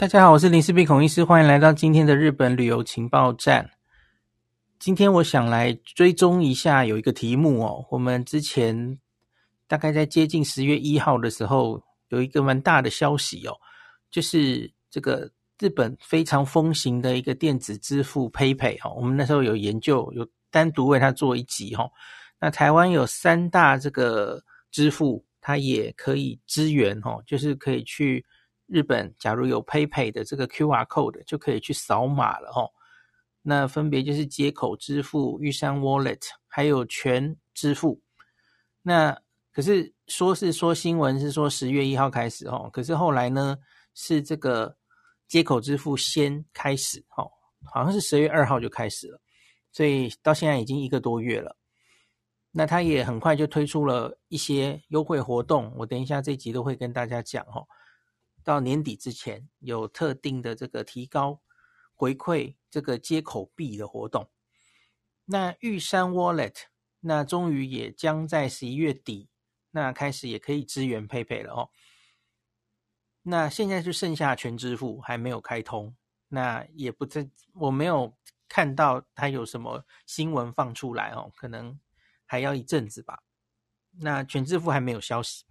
大家好，我是林氏璧孔医师，欢迎来到今天的日本旅游情报站。今天我想来追踪一下，有一个题目哦，我们之前大概在接近十月一号的时候，有一个蛮大的消息哦，就是这个日本非常风行的一个电子支付 PayPay 哦，我们那时候有研究，有单独为它做一集哈。那台湾有三大这个支付，它也可以支援哦，就是可以去。日本假如有 PayPay 的这个 QR code 就可以去扫码了哦。那分别就是街口支付、玉山 Wallet，还有全支付。那可是说是说新闻是说十月一号开始哦，可是后来呢是这个接口支付先开始哦，好像是十月二号就开始了，所以到现在已经一个多月了。那他也很快就推出了一些优惠活动，我等一下这集都会跟大家讲哦。到年底之前有特定的这个提高回馈这个接口币的活动。那玉山 Wallet 那终于也将在十一月底那开始也可以支援佩佩了哦。那现在就剩下全支付还没有开通，那也不知我没有看到它有什么新闻放出来哦，可能还要一阵子吧。那全支付还没有消息。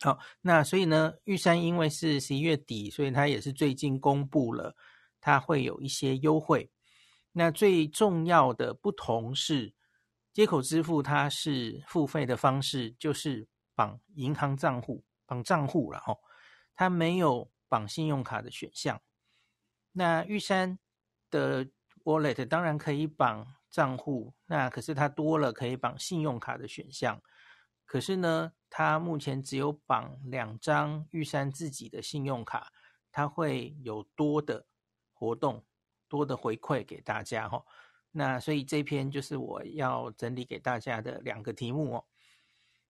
好，那所以呢，玉山因为是十一月底，所以它也是最近公布了，它会有一些优惠。那最重要的不同是，接口支付它是付费的方式，就是绑银行账户，绑账户了哦，它没有绑信用卡的选项。那玉山的 Wallet 当然可以绑账户，那可是它多了可以绑信用卡的选项。可是呢，他目前只有绑两张玉山自己的信用卡，他会有多的活动、多的回馈给大家哈。那所以这篇就是我要整理给大家的两个题目哦。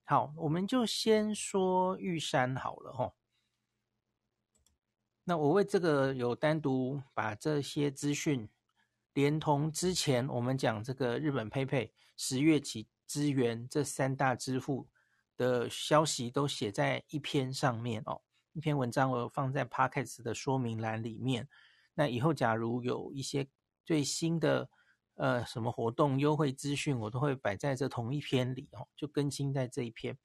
好，我们就先说玉山好了哈。那我为这个有单独把这些资讯，连同之前我们讲这个日本佩佩十月起。支援这三大支付的消息都写在一篇上面哦，一篇文章我放在 Podcast 的说明栏里面。那以后假如有一些最新的呃什么活动优惠资讯，我都会摆在这同一篇里哦，就更新在这一篇。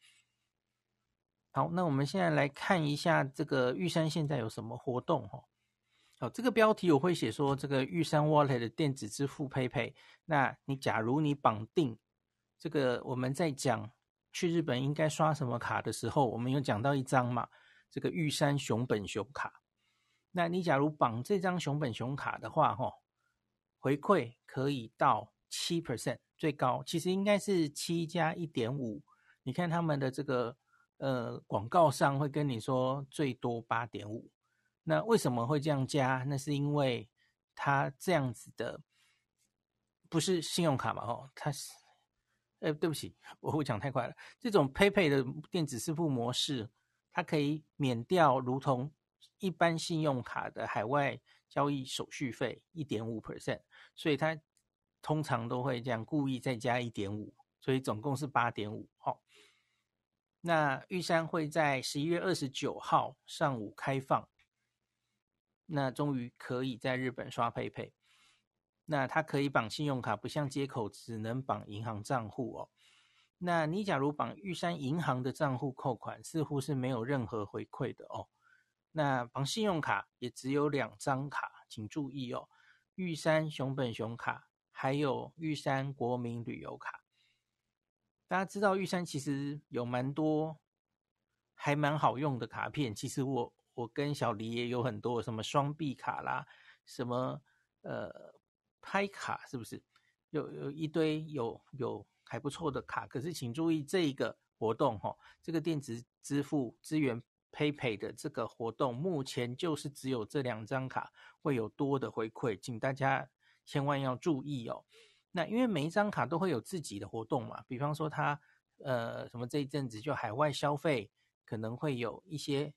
好，那我们现在来看一下这个玉山现在有什么活动哦。好，这个标题我会写说这个玉山 Wallet 的电子支付 PayPay，那你假如你绑定。这个我们在讲去日本应该刷什么卡的时候，我们有讲到一张嘛，这个玉山熊本熊卡。那你假如绑这张熊本熊卡的话，吼，回馈可以到七 percent 最高，其实应该是七加一点五。你看他们的这个呃广告上会跟你说最多八点五。那为什么会这样加？那是因为它这样子的不是信用卡嘛，吼，它是。哎，对不起，我会讲太快了。这种 PayPay 的电子支付模式，它可以免掉如同一般信用卡的海外交易手续费一点五 percent，所以它通常都会这样故意再加一点五，所以总共是八点五。好，那玉山会在十一月二十九号上午开放，那终于可以在日本刷 PayPay。那它可以绑信用卡，不像接口只能绑银行账户哦。那你假如绑玉山银行的账户扣款，似乎是没有任何回馈的哦。那绑信用卡也只有两张卡，请注意哦，玉山熊本熊卡，还有玉山国民旅游卡。大家知道玉山其实有蛮多还蛮好用的卡片，其实我我跟小黎也有很多什么双币卡啦，什么呃。拍卡是不是有有一堆有有还不错的卡？可是请注意这一个活动哈，这个电子支付支援 PayPay 的这个活动，目前就是只有这两张卡会有多的回馈，请大家千万要注意哦。那因为每一张卡都会有自己的活动嘛，比方说它呃什么这一阵子就海外消费可能会有一些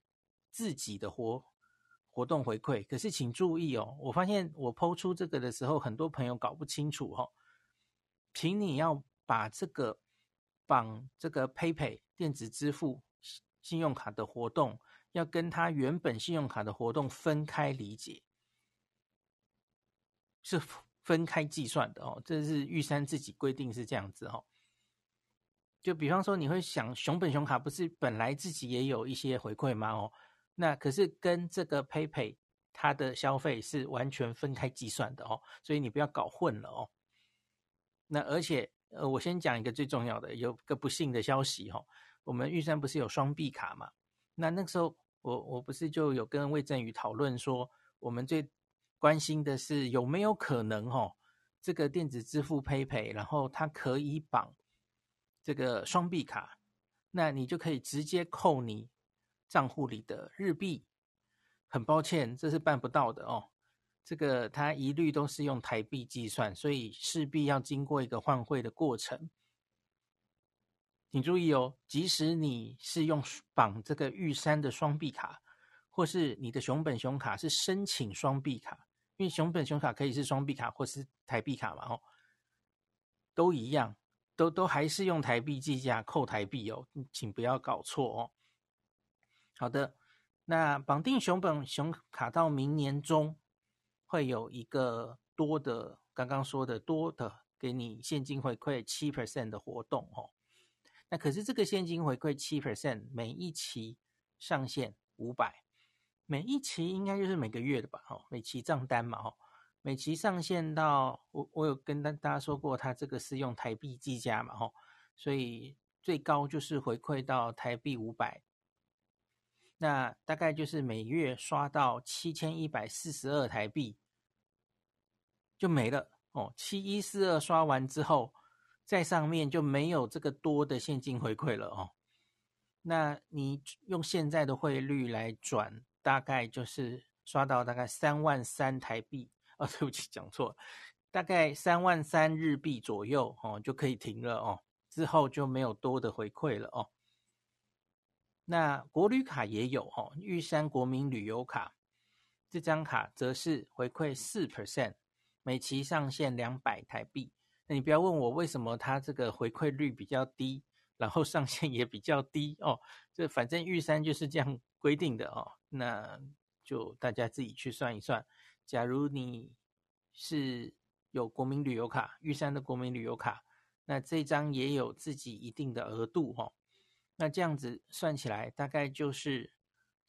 自己的活。活动回馈，可是请注意哦，我发现我抛出这个的时候，很多朋友搞不清楚哦。请你要把这个绑这个 PayPay 电子支付信用卡的活动要跟他原本信用卡的活动分开理解，是分开计算的哦。这是玉山自己规定是这样子哦。就比方说，你会想熊本熊卡不是本来自己也有一些回馈吗？哦，那可是跟这个 PayPay 它的消费是完全分开计算的哦，所以你不要搞混了哦。那而且呃，我先讲一个最重要的，有个不幸的消息哦，我们玉山不是有双币卡嘛？那那个时候我我不是就有跟魏振宇讨论说，我们最关心的是有没有可能哦，这个电子支付 PayPay，然后它可以绑。这个双币卡，那你就可以直接扣你账户里的日币。很抱歉，这是办不到的哦。这个它一律都是用台币计算，所以势必要经过一个换汇的过程。请注意哦，即使你是用绑这个玉山的双币卡，或是你的熊本熊卡是申请双币卡，因为熊本熊卡可以是双币卡或是台币卡嘛，哦，都一样。都都还是用台币计价扣台币哦，请不要搞错哦。好的，那绑定熊本熊卡到明年中会有一个多的，刚刚说的多的给你现金回馈七 percent 的活动哦。那可是这个现金回馈七 percent，每一期上限五百，每一期应该就是每个月的吧？哦，每期账单嘛，哦。每期上限到我，我有跟大大家说过，它这个是用台币计价嘛，哦，所以最高就是回馈到台币五百，那大概就是每月刷到七千一百四十二台币就没了哦，七一四二刷完之后，在上面就没有这个多的现金回馈了哦。那你用现在的汇率来转，大概就是刷到大概三万三台币。哦，对不起，讲错了，大概三万三日币左右哦，就可以停了哦，之后就没有多的回馈了哦。那国旅卡也有哦，玉山国民旅游卡这张卡则是回馈四 percent，每期上限两百台币。那你不要问我为什么它这个回馈率比较低，然后上限也比较低哦，这反正玉山就是这样规定的哦，那就大家自己去算一算。假如你是有国民旅游卡，玉山的国民旅游卡，那这张也有自己一定的额度哦。那这样子算起来，大概就是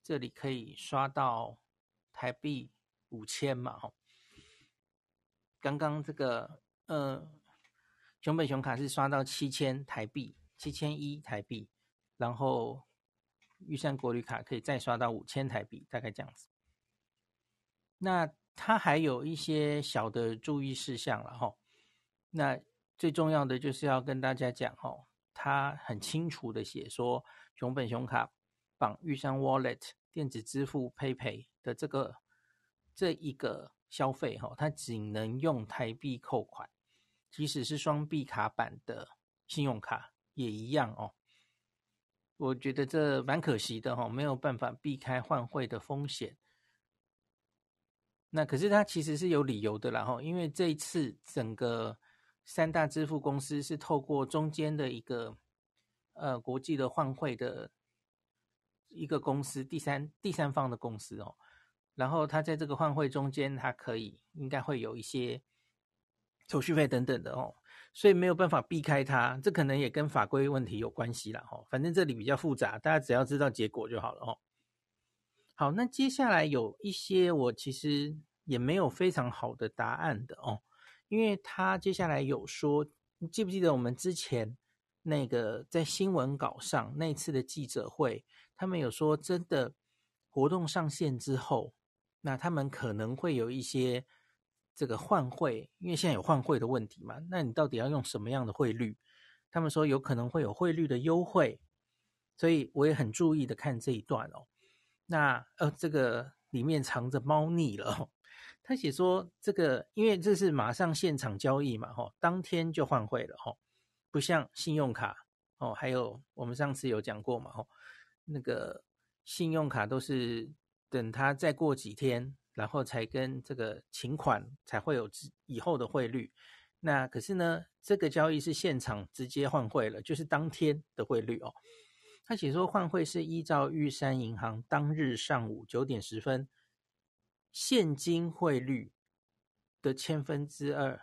这里可以刷到台币五千嘛。哦，刚刚这个呃，熊本熊卡是刷到七千台币，七千一台币，然后玉山国旅卡可以再刷到五千台币，大概这样子。那它还有一些小的注意事项了哈，那最重要的就是要跟大家讲哈，他很清楚的写说，熊本熊卡绑玉山 Wallet 电子支付 PayPay 的这个这一个消费哈，它只能用台币扣款，即使是双币卡版的信用卡也一样哦。我觉得这蛮可惜的哈，没有办法避开换汇的风险。那可是它其实是有理由的啦，哈，因为这一次整个三大支付公司是透过中间的一个呃国际的换汇的一个公司，第三第三方的公司哦，然后它在这个换汇中间，它可以应该会有一些手续费等等的哦，所以没有办法避开它，这可能也跟法规问题有关系啦，哈，反正这里比较复杂，大家只要知道结果就好了哦。好，那接下来有一些我其实也没有非常好的答案的哦，因为他接下来有说，你记不记得我们之前那个在新闻稿上那次的记者会，他们有说真的活动上线之后，那他们可能会有一些这个换汇，因为现在有换汇的问题嘛，那你到底要用什么样的汇率？他们说有可能会有汇率的优惠，所以我也很注意的看这一段哦。那呃，这个里面藏着猫腻了。他写说，这个因为这是马上现场交易嘛，吼，当天就换汇了，吼，不像信用卡，哦，还有我们上次有讲过嘛，吼，那个信用卡都是等他再过几天，然后才跟这个请款才会有以后的汇率。那可是呢，这个交易是现场直接换汇了，就是当天的汇率哦。他写说换汇是依照玉山银行当日上午九点十分现金汇率的千分之二。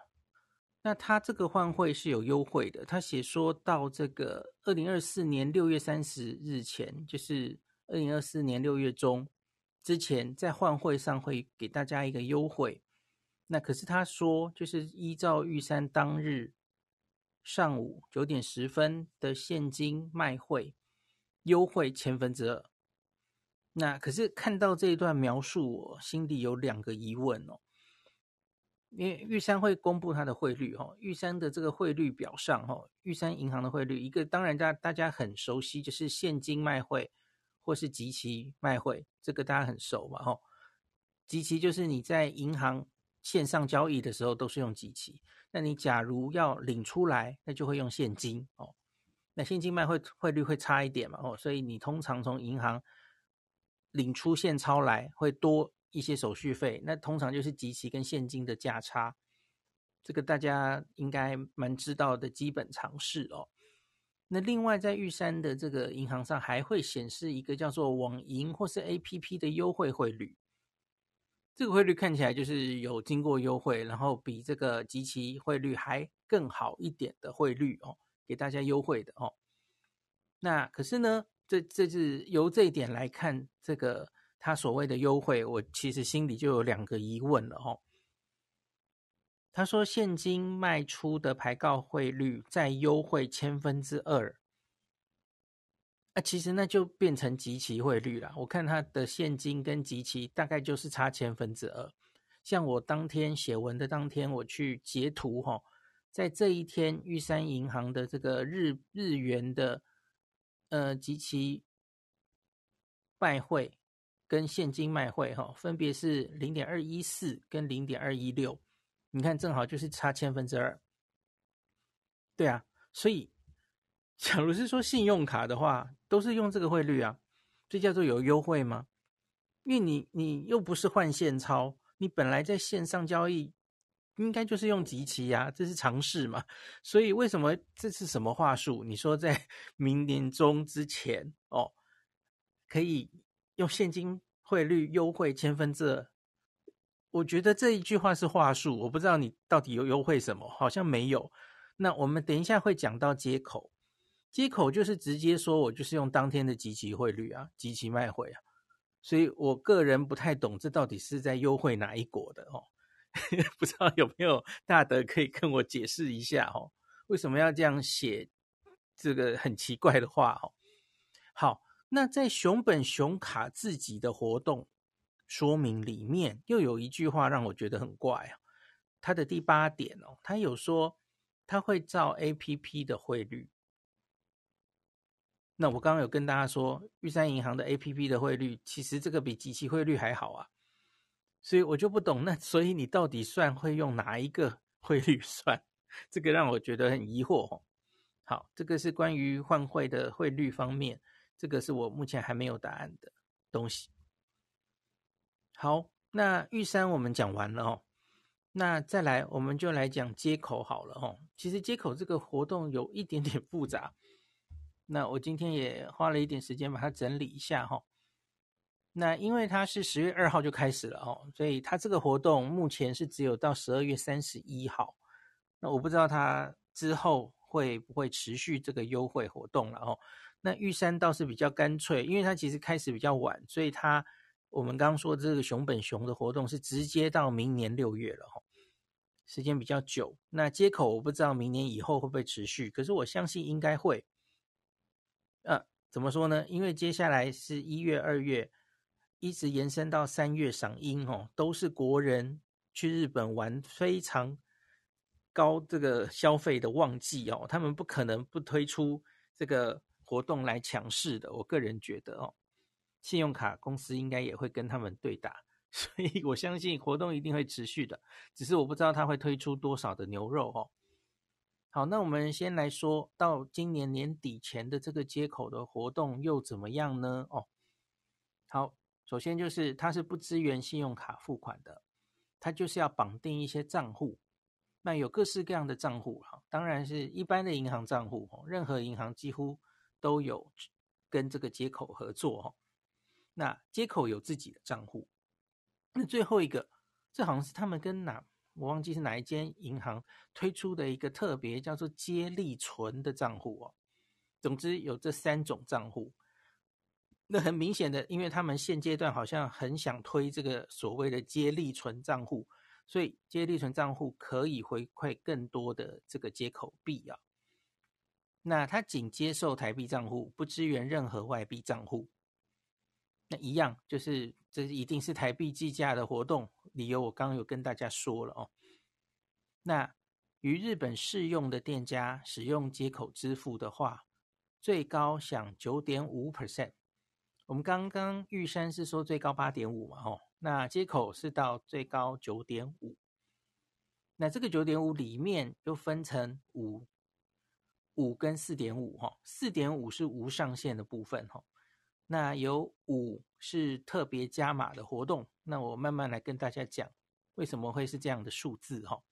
那他这个换汇是有优惠的，他写说到这个二零二四年六月三十日前，就是二零二四年六月中之前，在换汇上会给大家一个优惠。那可是他说，就是依照玉山当日上午九点十分的现金卖汇优惠千分之二。那可是看到这一段描述，我心里有两个疑问哦。因为玉山会公布它的汇率哦，玉山的这个汇率表上哦，玉山银行的汇率一个当然大大家很熟悉，就是现金卖汇或是集期卖汇，这个大家很熟嘛吼。即期就是你在银行。线上交易的时候都是用集期，那你假如要领出来，那就会用现金哦。那现金卖汇汇率会差一点嘛？哦，所以你通常从银行领出现钞来会多一些手续费，那通常就是集齐跟现金的价差。这个大家应该蛮知道的基本常识哦。那另外在玉山的这个银行上还会显示一个叫做网银或是 APP 的优惠汇率。这个汇率看起来就是有经过优惠，然后比这个集齐汇率还更好一点的汇率哦，给大家优惠的哦。那可是呢，这这是由这一点来看，这个他所谓的优惠，我其实心里就有两个疑问了哦。他说现金卖出的牌告汇率再优惠千分之二。啊、其实那就变成集期汇率了。我看他的现金跟集期大概就是差千分之二。像我当天写文的当天，我去截图哈，在这一天玉山银行的这个日日元的呃及其卖汇跟现金卖汇哈，分别是零点二一四跟零点二一六。你看正好就是差千分之二。对啊，所以。假如是说信用卡的话，都是用这个汇率啊，这叫做有优惠吗？因为你你又不是换现钞，你本来在线上交易应该就是用即期呀，这是常识嘛。所以为什么这是什么话术？你说在 明年中之前哦，可以用现金汇率优惠千分之二？我觉得这一句话是话术，我不知道你到底有优惠什么，好像没有。那我们等一下会讲到接口。接口就是直接说，我就是用当天的即期汇率啊，即期卖汇啊，所以我个人不太懂这到底是在优惠哪一国的哦，不知道有没有大德可以跟我解释一下哦，为什么要这样写这个很奇怪的话哦？好，那在熊本熊卡自己的活动说明里面，又有一句话让我觉得很怪啊，它的第八点哦，它有说它会照 APP 的汇率。那我刚刚有跟大家说，玉山银行的 APP 的汇率，其实这个比即期汇率还好啊，所以我就不懂，那所以你到底算会用哪一个 汇率算？这个让我觉得很疑惑哦。好，这个是关于换汇的汇率方面，这个是我目前还没有答案的东西。好，那玉山我们讲完了哦，那再来我们就来讲接口好了哦。其实接口这个活动有一点点复杂。那我今天也花了一点时间把它整理一下哈。那因为它是十月二号就开始了哦，所以它这个活动目前是只有到十二月三十一号。那我不知道它之后会不会持续这个优惠活动了哦。那玉山倒是比较干脆，因为它其实开始比较晚，所以它我们刚刚说这个熊本熊的活动是直接到明年六月了哈，时间比较久。那街口我不知道明年以后会不会持续，可是我相信应该会。呃、怎么说呢？因为接下来是一月、二月，一直延伸到三月赏樱哦，都是国人去日本玩非常高这个消费的旺季哦，他们不可能不推出这个活动来强势的。我个人觉得哦，信用卡公司应该也会跟他们对打，所以我相信活动一定会持续的，只是我不知道他会推出多少的牛肉哦。好，那我们先来说到今年年底前的这个街口的活动又怎么样呢？哦，好，首先就是它是不支援信用卡付款的，它就是要绑定一些账户，那有各式各样的账户哈，当然是一般的银行账户哦，任何银行几乎都有跟这个接口合作哈。那接口有自己的账户。那最后一个，这好像是他们跟哪，我忘记是哪一间银行推出的一个特别叫做接力存的账户哦。总之有这三种账户。那很明显的，因为他们现阶段好像很想推这个所谓的接力存账户，所以接力存账户可以回馈更多的这个接口币啊。那它仅接受台币账户，不支援任何外币账户。那一样就是这一定是台币计价的活动，理由我刚刚有跟大家说了哦。那于日本适用的店家使用接口支付的话，最高享九点五 percent。我们刚刚玉山是说最高八点五嘛，吼，那接口是到最高九点五，那这个九点五里面又分成五五跟四点五，哈，四点五是无上限的部分，哈，那有五是特别加码的活动，那我慢慢来跟大家讲为什么会是这样的数字，哈。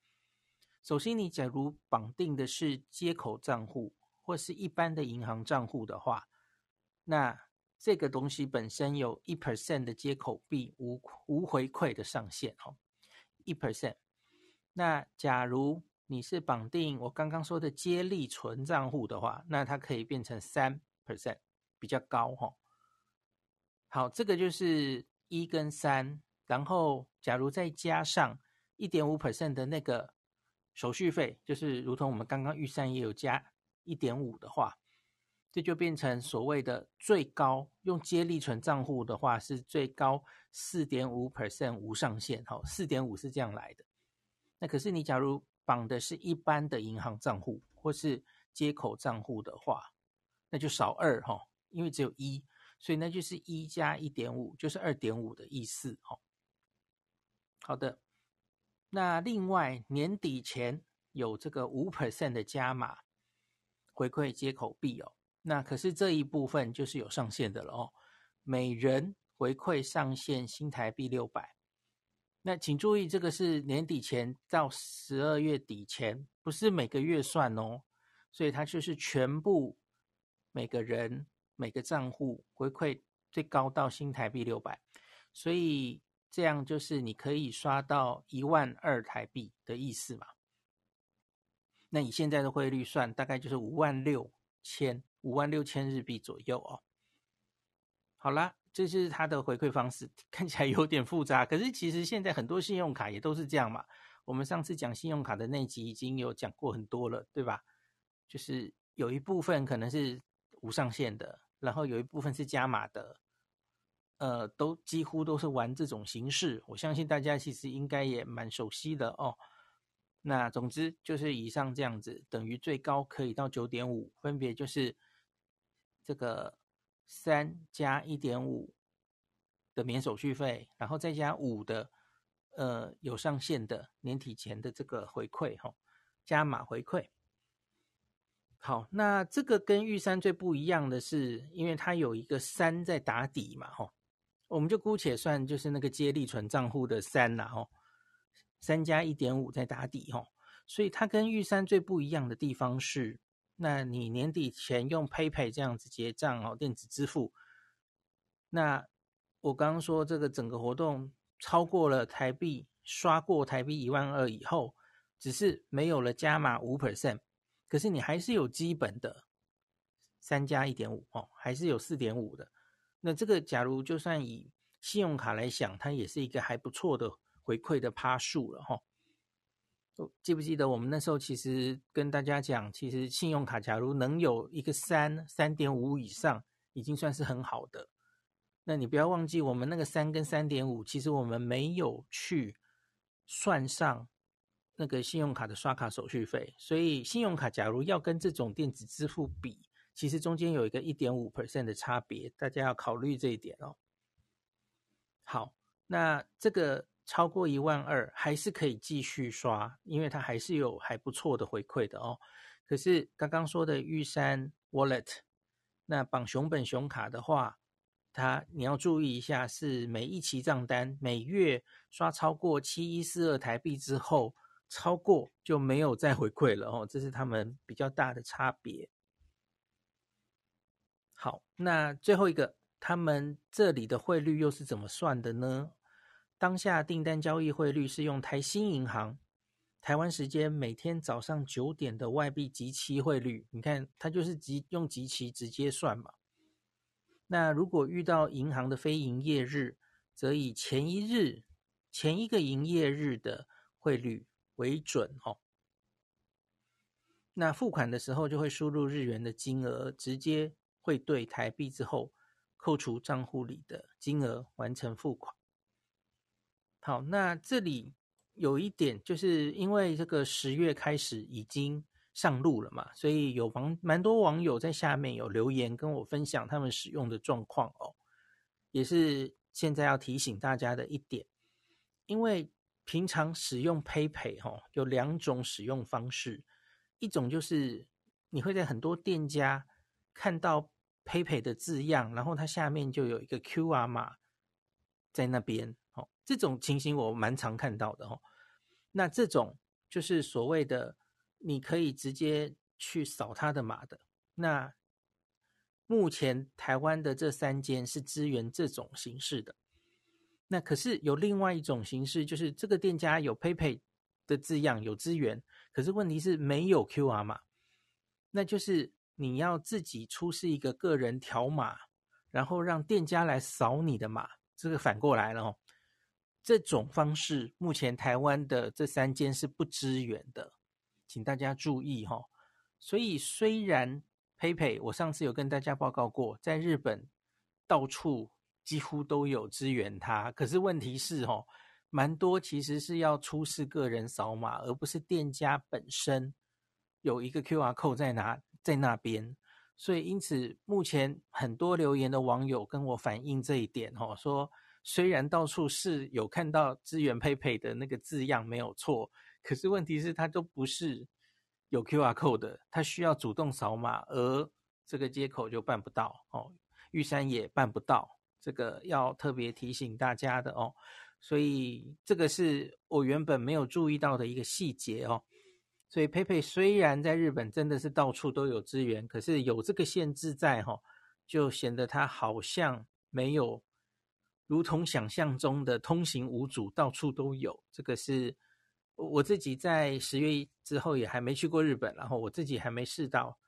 首先，你假如绑定的是接口账户或是一般的银行账户的话，那这个东西本身有一 percent 的接口币无无回馈的上限哦，一 percent。那假如你是绑定我刚刚说的接力存账户的话，那它可以变成三 percent，比较高哈。好，这个就是一跟三，然后假如再加上一点五 percent 的那个手续费，就是如同我们刚刚预算也有加一点五的话。这就变成所谓的最高用接力存账户的话是最高四点五 percent 无上限，哈，四点五是这样来的。那可是你假如绑的是一般的银行账户或是接口账户的话，那就少二哈，因为只有一，所以那就是一加一点五，就是二点五的意思，哈。好的，那另外年底前有这个五 percent 的加码回馈接口币哦。那可是这一部分就是有上限的了哦，每人回馈上限新台币六百。那请注意，这个是年底前到十二月底前，不是每个月算哦，所以它就是全部每个人每个账户回馈最高到新台币六百，所以这样就是你可以刷到一万二台币的意思嘛。那以现在的汇率算，大概就是五万六千。五万六千日币左右哦。好啦，这是它的回馈方式，看起来有点复杂。可是其实现在很多信用卡也都是这样嘛。我们上次讲信用卡的那集已经有讲过很多了，对吧？就是有一部分可能是无上限的，然后有一部分是加码的，呃，都几乎都是玩这种形式。我相信大家其实应该也蛮熟悉的哦。那总之就是以上这样子，等于最高可以到九点五，分别就是。这个三加一点五的免手续费，然后再加五的呃有上限的年底前的这个回馈哈，加码回馈。好，那这个跟玉山最不一样的是，因为它有一个三在打底嘛哈，我们就姑且算就是那个接力存账户的三啦哈，三加一点五在打底哈，所以它跟玉山最不一样的地方是。那你年底前用 PayPay 这样子结账哦，电子支付。那我刚刚说这个整个活动超过了台币，刷过台币一万二以后，只是没有了加码五 percent，可是你还是有基本的三加一点五哦，还是有四点五的。那这个假如就算以信用卡来想，它也是一个还不错的回馈的趴数了哈。记不记得我们那时候其实跟大家讲，其实信用卡假如能有一个三三点五以上，已经算是很好的。那你不要忘记，我们那个三跟三点五，其实我们没有去算上那个信用卡的刷卡手续费。所以信用卡假如要跟这种电子支付比，其实中间有一个一点五 percent 的差别，大家要考虑这一点哦。好，那这个。超过一万二还是可以继续刷，因为它还是有还不错的回馈的哦。可是刚刚说的玉山 Wallet，那绑熊本熊卡的话，它你要注意一下，是每一期账单每月刷超过七一四二台币之后，超过就没有再回馈了哦。这是他们比较大的差别。好，那最后一个，他们这里的汇率又是怎么算的呢？当下订单交易汇率是用台新银行台湾时间每天早上九点的外币即期汇率，你看它就是即用即期直接算嘛。那如果遇到银行的非营业日，则以前一日前一个营业日的汇率为准哦。那付款的时候就会输入日元的金额，直接汇兑台币之后，扣除账户里的金额，完成付款。好，那这里有一点，就是因为这个十月开始已经上路了嘛，所以有蛮蛮多网友在下面有留言跟我分享他们使用的状况哦，也是现在要提醒大家的一点，因为平常使用 PayPay 哈，有两种使用方式。一种就是你会在很多店家看到 PayPay 的字样，然后它下面就有一个 QR 码在那边，这种情形我蛮常看到的哦。那这种就是所谓的你可以直接去扫他的码的。那目前台湾的这三间是支援这种形式的。那可是有另外一种形式，就是这个店家有 PayPay 的字样有资源。可是问题是没有 QR 码，那就是你要自己出示一个个人条码，然后让店家来扫你的码，这个反过来了哦。这种方式目前台湾的这三间是不支援的，请大家注意哈。所以虽然 PayPay 我上次有跟大家报告过，在日本到处几乎都有支援它，可是问题是哈。蛮多其实是要出示个人扫码，而不是店家本身有一个 QR code 在哪在那边，所以因此目前很多留言的网友跟我反映这一点哦，说虽然到处是有看到支援 PayPay 的那个字样没有错，可是问题是它都不是有 QR code 的，它需要主动扫码，而这个接口就办不到哦，玉山也办不到，这个要特别提醒大家的哦。所以这个是我原本没有注意到的一个细节哦。所以佩佩虽然在日本真的是到处都有资源，可是有这个限制在哈，就显得它好像没有如同想象中的通行无阻，到处都有。这个是我自己在十月之后也还没去过日本，然后我自己还没试到。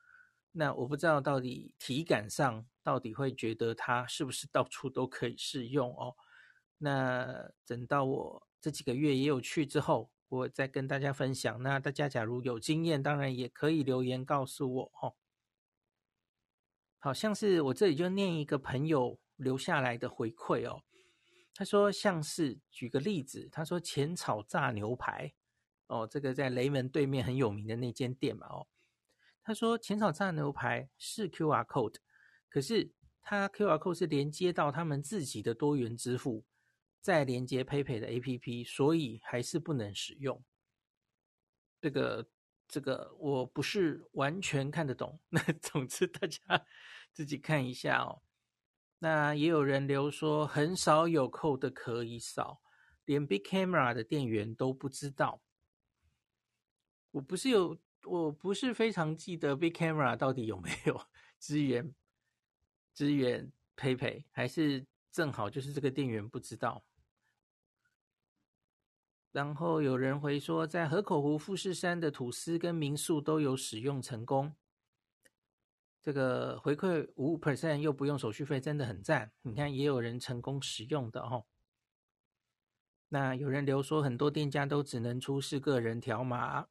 那我不知道到底体感上到底会觉得它是不是到处都可以适用哦。那等到我这几个月也有去之后，我再跟大家分享。那大家假如有经验，当然也可以留言告诉我哦。好像是我这里就念一个朋友留下来的回馈哦。他说像是举个例子，他说浅草炸牛排哦，这个在雷门对面很有名的那间店嘛哦。他说浅草炸牛排是 QR code，可是他 QR code 是连接到他们自己的多元支付。再连接 PayPay 的 APP，所以还是不能使用。这个这个我不是完全看得懂。那总之大家 自己看一下哦。那也有人留说很少有扣的可以扫，连 Big Camera 的店员都不知道。我不是有，我不是非常记得 Big Camera 到底有没有 支援支援 PayPay，还是正好就是这个店员不知道。然后有人回说，在河口湖富士山的吐司跟民宿都有使用成功。这个回馈五 percent 又不用手续费，真的很赞。你看，也有人成功使用的哦。那有人留说，很多店家都只能出示个人条码。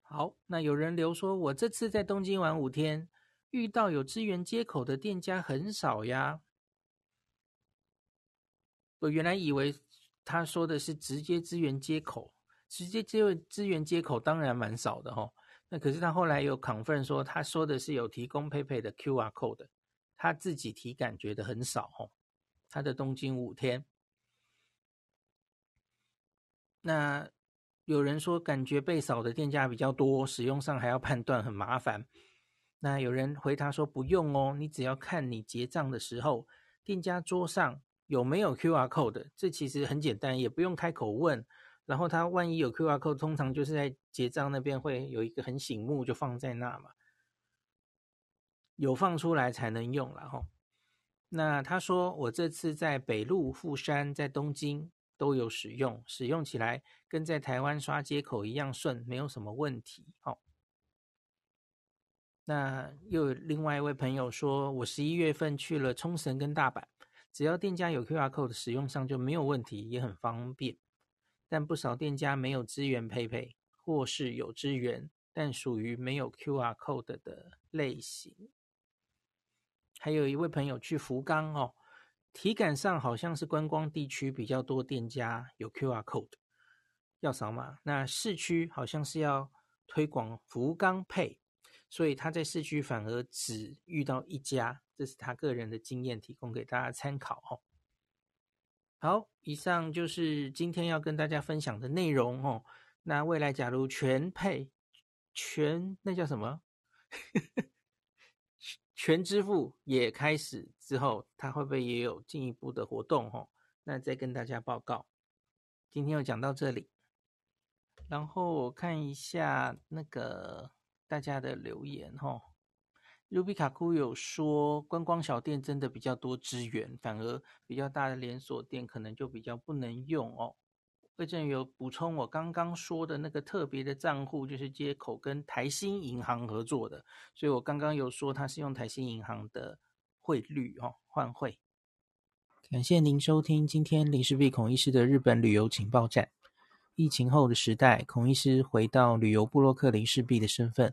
好，那有人留说，我这次在东京玩五天，遇到有支援接口的店家很少呀。我原来以为。他说的是直接支援接口，直接接支援接口当然蛮少的齁。那可是他后来有 confirm 说，他说的是有提供 PayPay 的 QR code，他自己体感觉得很少齁。他的东京五天，那有人说感觉被扫的店家比较多，使用上还要判断很麻烦。那有人回答说不用哦，你只要看你结账的时候，店家桌上。有没有 QR code？这其实很简单，也不用开口问。然后他万一有 QR code，通常就是在结账那边会有一个很醒目，就放在那嘛。有放出来才能用了哈。那他说我这次在北陆、富山、在东京都有使用，使用起来跟在台湾刷街口一样顺，没有什么问题。好，那又有另外一位朋友说，我十一月份去了冲绳跟大阪，只要店家有 QR Code 使用上就没有问题，也很方便。但不少店家没有资源配配或是有资源，但属于没有 QR Code 的类型。还有一位朋友去福冈哦，体感上好像是观光地区比较多店家有 QR Code 要扫码，那市区好像是要推广福冈配所以他在市区反而只遇到一家，这是他个人的经验，提供给大家参考哦。好，以上就是今天要跟大家分享的内容哦。那未来假如全配全那叫什么？全支付也开始之后，它会不会也有进一步的活动？哦，那再跟大家报告。今天就讲到这里，然后我看一下那个大家的留言哦。卢比卡库有说，观光小店真的比较多资源，反而比较大的连锁店可能就比较不能用哦。魏正有补充，我刚刚说的那个特别的账户，就是接口跟台新银行合作的，所以我刚刚有说它是用台新银行的汇率哦换汇。感谢您收听今天林氏璧孔医师的日本旅游情报站。疫情后的时代，孔医师回到旅游部落客林氏璧的身份。